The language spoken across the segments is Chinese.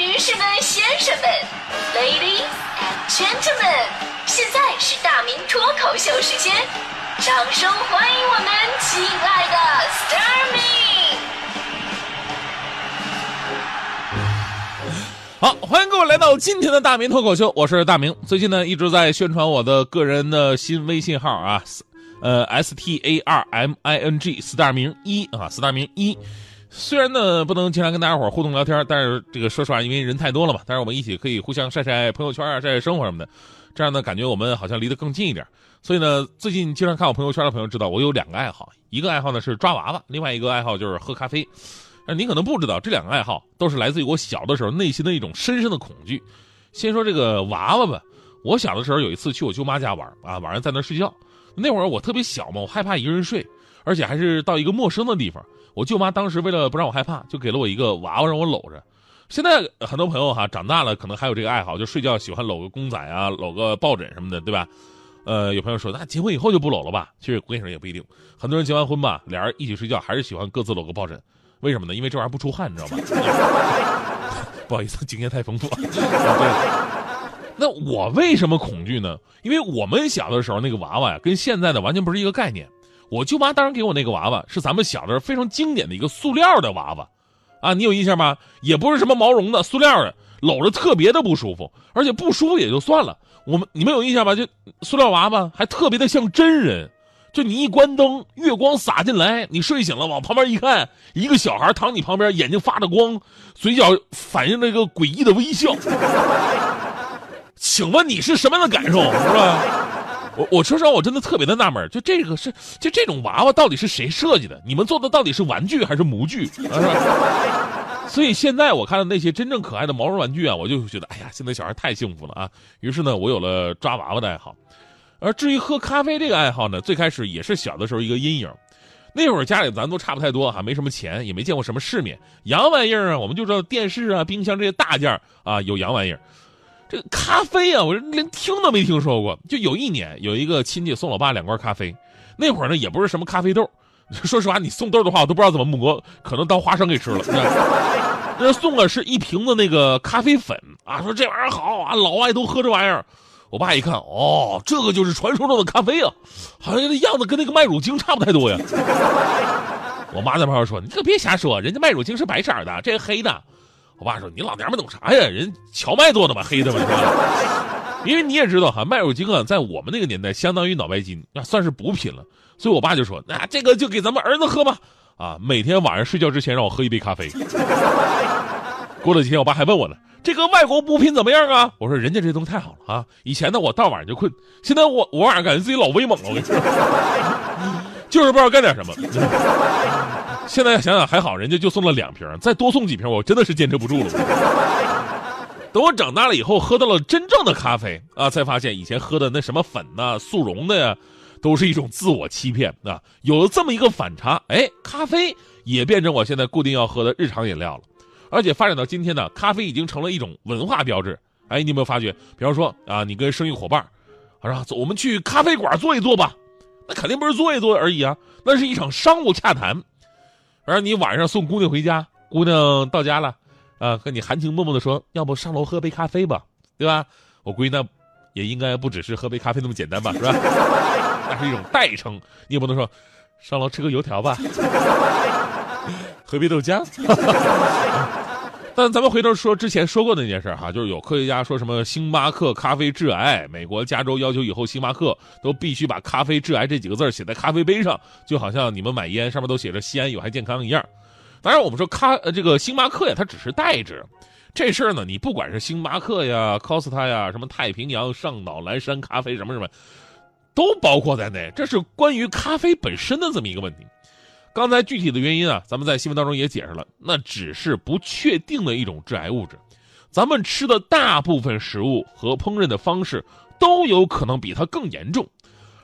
女士们、先生们，Ladies and Gentlemen，现在是大明脱口秀时间，掌声欢迎我们亲爱的 s t a r m y 好，欢迎各位来到今天的大明脱口秀，我是大明。最近呢一直在宣传我的个人的新微信号啊，呃，S T A R M I N G Star 明一啊，Star 明一。虽然呢不能经常跟大家伙互动聊天，但是这个说实话，因为人太多了嘛，但是我们一起可以互相晒晒朋友圈啊，晒晒生活什么的，这样呢感觉我们好像离得更近一点。所以呢，最近经常看我朋友圈的朋友知道，我有两个爱好，一个爱好呢是抓娃娃，另外一个爱好就是喝咖啡。但你可能不知道，这两个爱好都是来自于我小的时候内心的一种深深的恐惧。先说这个娃娃吧，我小的时候有一次去我舅妈家玩啊，晚上在那睡觉，那会儿我特别小嘛，我害怕一个人睡，而且还是到一个陌生的地方。我舅妈当时为了不让我害怕，就给了我一个娃娃让我搂着。现在很多朋友哈长大了，可能还有这个爱好，就睡觉喜欢搂个公仔啊，搂个抱枕什么的，对吧？呃，有朋友说，那结婚以后就不搂了吧？其实我跟你说也不一定，很多人结完婚吧，俩人一起睡觉还是喜欢各自搂个抱枕，为什么呢？因为这玩意儿不出汗，你知道吗？不好意思，经验太丰富。那我为什么恐惧呢？因为我们小的时候那个娃娃呀，跟现在的完全不是一个概念。我舅妈当时给我那个娃娃是咱们小的时候非常经典的一个塑料的娃娃，啊，你有印象吗？也不是什么毛绒的，塑料的，搂着特别的不舒服，而且不舒服也就算了，我们你们有印象吗？就塑料娃娃还特别的像真人，就你一关灯，月光洒进来，你睡醒了往旁边一看，一个小孩躺你旁边，眼睛发着光，嘴角反映着一个诡异的微笑。请问你是什么样的感受，是吧？我我说实话，我真的特别的纳闷，就这个是就这种娃娃到底是谁设计的？你们做的到底是玩具还是模具？所以现在我看到那些真正可爱的毛绒玩具啊，我就觉得，哎呀，现在小孩太幸福了啊！于是呢，我有了抓娃娃的爱好。而至于喝咖啡这个爱好呢，最开始也是小的时候一个阴影。那会儿家里咱都差不太多哈，没什么钱，也没见过什么世面，洋玩意儿啊，我们就知道电视啊、冰箱这些大件啊有洋玩意儿。这个咖啡啊，我连听都没听说过。就有一年，有一个亲戚送我爸两罐咖啡，那会儿呢也不是什么咖啡豆，说实话，你送豆的话，我都不知道怎么磨，可能当花生给吃了。那送的是一瓶子那个咖啡粉啊，说这玩意儿好啊，老外都喝这玩意儿。我爸一看，哦，这个就是传说中的咖啡啊，好像那样子跟那个麦乳精差不太多呀。我妈在旁边说：“你可别瞎说，人家麦乳精是白色的，这是黑的。”我爸说：“你老娘们懂啥呀？人荞麦做的嘛，黑的嘛，是吧？因为你也知道哈，麦乳精啊，在我们那个年代相当于脑白金，那算是补品了。所以我爸就说：那这个就给咱们儿子喝吧，啊，每天晚上睡觉之前让我喝一杯咖啡。过了几天，我爸还问我呢，这个外国补品怎么样啊？我说人家这东西太好了啊！以前呢，我到晚上就困，现在我我晚上感觉自己老威猛了，我跟你说，就是不知道干点什么。”现在想想还好，人家就送了两瓶，再多送几瓶，我真的是坚持不住了。等我长大了以后，喝到了真正的咖啡啊，才发现以前喝的那什么粉呐、速溶的呀，都是一种自我欺骗啊。有了这么一个反差，哎，咖啡也变成我现在固定要喝的日常饮料了。而且发展到今天呢，咖啡已经成了一种文化标志。哎，你有没有发觉？比方说啊，你跟生意伙伴，啊，走，我们去咖啡馆坐一坐吧。那肯定不是坐一坐而已啊，那是一场商务洽谈。而你晚上送姑娘回家，姑娘到家了，啊，和你含情脉脉的说：“要不上楼喝杯咖啡吧，对吧？”我估计那也应该不只是喝杯咖啡那么简单吧，是吧？那是一种代称，你也不能说上楼吃个油条吧，喝杯豆浆。但咱们回头说之前说过的那件事哈，就是有科学家说什么星巴克咖啡致癌，美国加州要求以后星巴克都必须把咖啡致癌这几个字写在咖啡杯上，就好像你们买烟上面都写着西安有害健康一样。当然，我们说咖呃这个星巴克呀，它只是代指，这事儿呢，你不管是星巴克呀、Costa 呀、什么太平洋、上岛、蓝山咖啡什么什么，都包括在内。这是关于咖啡本身的这么一个问题。刚才具体的原因啊，咱们在新闻当中也解释了，那只是不确定的一种致癌物质。咱们吃的大部分食物和烹饪的方式都有可能比它更严重，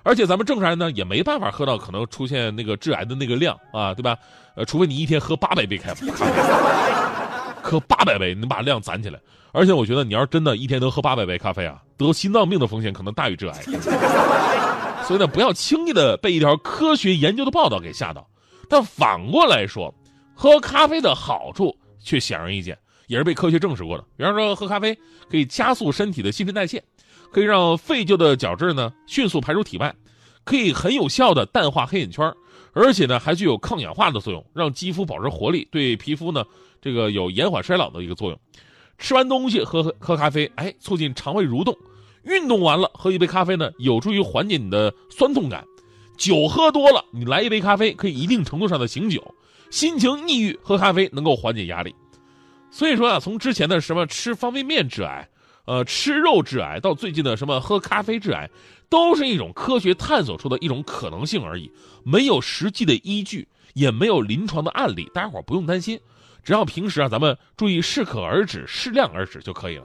而且咱们正常人呢也没办法喝到可能出现那个致癌的那个量啊，对吧？呃，除非你一天喝八百杯咖啡，喝八百杯，能把量攒起来。而且我觉得，你要是真的一天能喝八百杯咖啡啊，得心脏病的风险可能大于致癌。所以呢，不要轻易的被一条科学研究的报道给吓到。但反过来说，喝咖啡的好处却显而易见。也是被科学证实过的。比方说，喝咖啡可以加速身体的新陈代谢，可以让废旧的角质呢迅速排出体外，可以很有效的淡化黑眼圈，而且呢还具有抗氧化的作用，让肌肤保持活力，对皮肤呢这个有延缓衰老的一个作用。吃完东西喝喝咖啡，哎，促进肠胃蠕动。运动完了喝一杯咖啡呢，有助于缓解你的酸痛感。酒喝多了，你来一杯咖啡可以一定程度上的醒酒。心情抑郁，喝咖啡能够缓解压力。所以说啊，从之前的什么吃方便面致癌，呃，吃肉致癌，到最近的什么喝咖啡致癌，都是一种科学探索出的一种可能性而已，没有实际的依据，也没有临床的案例，大家伙不用担心。只要平时啊，咱们注意适可而止、适量而止就可以了。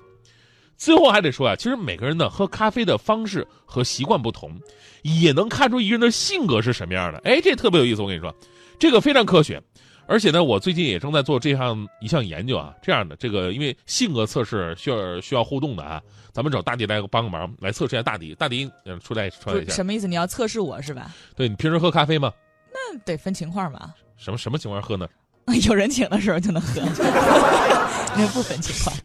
最后还得说啊，其实每个人呢喝咖啡的方式和习惯不同，也能看出一个人的性格是什么样的。哎，这特别有意思，我跟你说，这个非常科学。而且呢，我最近也正在做这项一项研究啊。这样的这个，因为性格测试需要需要互动的啊，咱们找大迪来帮个忙，来测试一下大迪。大迪，嗯，出来出来一下。什么意思？你要测试我是吧？对你平时喝咖啡吗？那得分情况吧。什么什么情况喝呢？有人请的时候就能喝 那不分情况。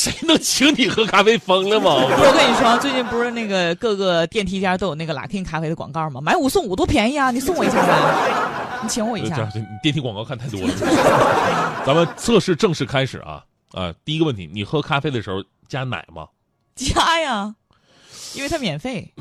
谁能请你喝咖啡？疯了吗？我跟你说，最近不是那个各个电梯间都有那个 Latin 咖啡的广告吗？买五送五多便宜啊！你送我一下呗，你请我一下。你电梯广告看太多了。咱们测试正式开始啊啊！第一个问题，你喝咖啡的时候加奶吗？加呀，因为它免费。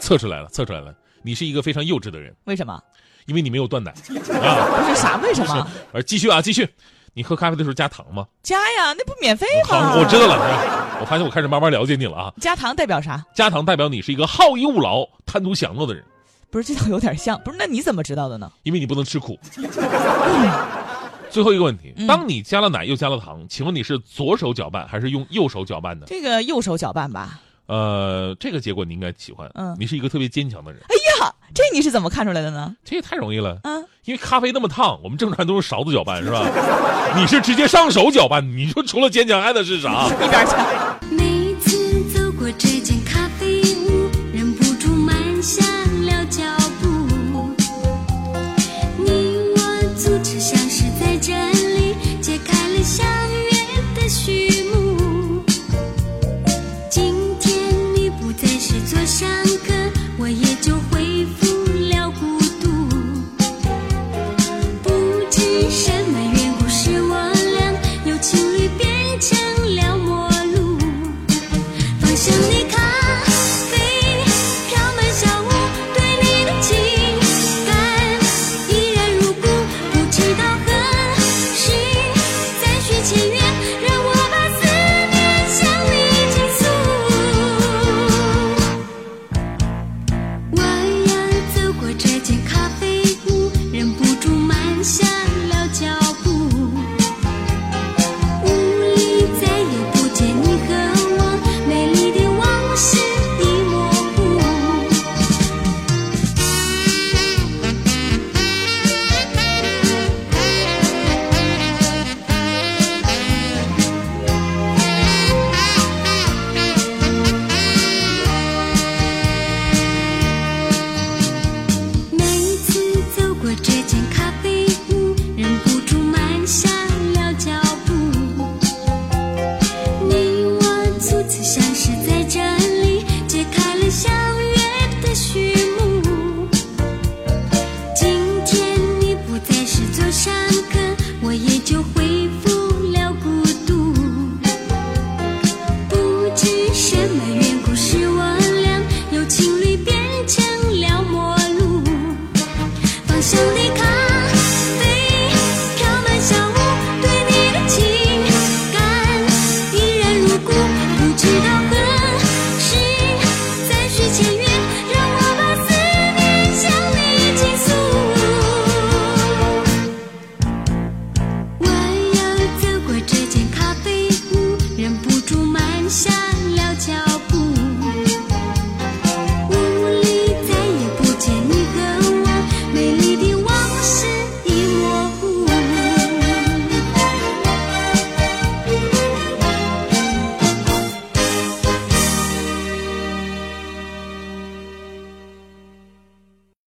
测出来了，测出来了，你是一个非常幼稚的人。为什么？因为你没有断奶啊！不是啥？为什么？而继续啊，继续。你喝咖啡的时候加糖吗？加呀，那不免费吗？好，我知道了。我发现我开始慢慢了解你了啊。加糖代表啥？加糖代表你是一个好逸恶劳、贪图享乐的人。不是，这倒有点像。不是，那你怎么知道的呢？因为你不能吃苦。最后一个问题：当你加了奶又加了糖，请问你是左手搅拌还是用右手搅拌的？这个右手搅拌吧。呃，这个结果你应该喜欢。嗯，你是一个特别坚强的人。哎呀，这你是怎么看出来的呢？这也太容易了。嗯，因为咖啡那么烫，我们正常都是勺子搅拌，是吧？你是直接上手搅拌，你说除了坚强还能是啥？一边去。